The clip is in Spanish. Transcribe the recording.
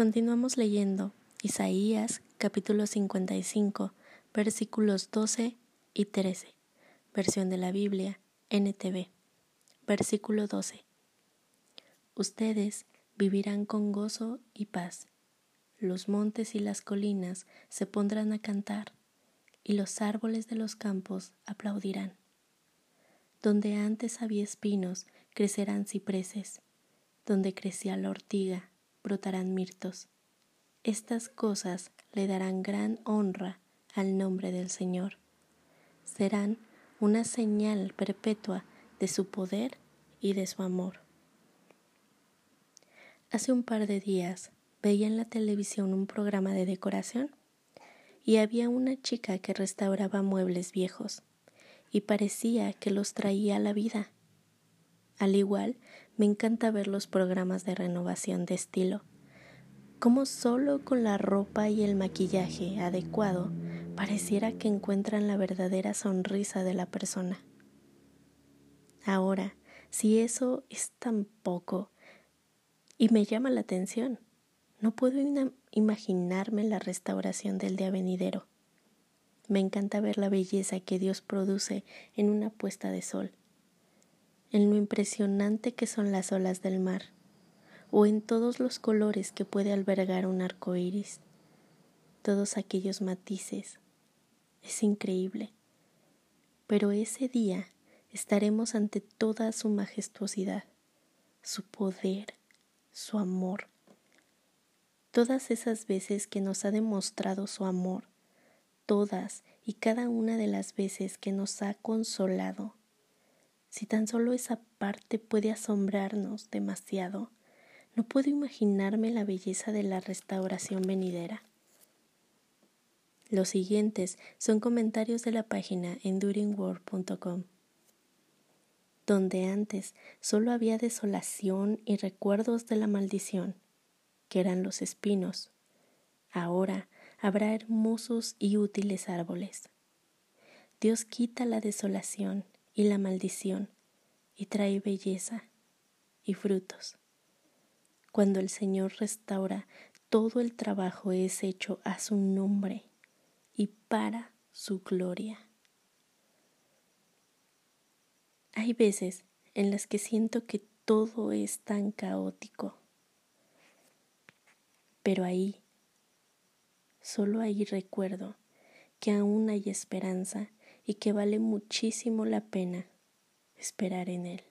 Continuamos leyendo Isaías capítulo 55 versículos 12 y 13, versión de la Biblia NTV. Versículo 12. Ustedes vivirán con gozo y paz. Los montes y las colinas se pondrán a cantar, y los árboles de los campos aplaudirán. Donde antes había espinos, crecerán cipreses. Donde crecía la ortiga, brotarán mirtos. Estas cosas le darán gran honra al nombre del Señor. Serán una señal perpetua de su poder y de su amor. Hace un par de días veía en la televisión un programa de decoración y había una chica que restauraba muebles viejos y parecía que los traía a la vida. Al igual, me encanta ver los programas de renovación de estilo, como solo con la ropa y el maquillaje adecuado pareciera que encuentran la verdadera sonrisa de la persona. Ahora, si eso es tan poco y me llama la atención, no puedo imaginarme la restauración del día venidero. Me encanta ver la belleza que Dios produce en una puesta de sol, en lo impresionante que son las olas del mar, o en todos los colores que puede albergar un arco iris, todos aquellos matices es increíble. Pero ese día estaremos ante toda su majestuosidad, su poder, su amor. Todas esas veces que nos ha demostrado su amor, todas y cada una de las veces que nos ha consolado. Si tan solo esa parte puede asombrarnos demasiado, no puedo imaginarme la belleza de la restauración venidera. Los siguientes son comentarios de la página enduringworld.com, donde antes solo había desolación y recuerdos de la maldición, que eran los espinos. Ahora habrá hermosos y útiles árboles. Dios quita la desolación y la maldición y trae belleza y frutos. Cuando el Señor restaura, todo el trabajo es hecho a su nombre y para su gloria. Hay veces en las que siento que todo es tan caótico, pero ahí, solo ahí recuerdo que aún hay esperanza y que vale muchísimo la pena esperar en Él.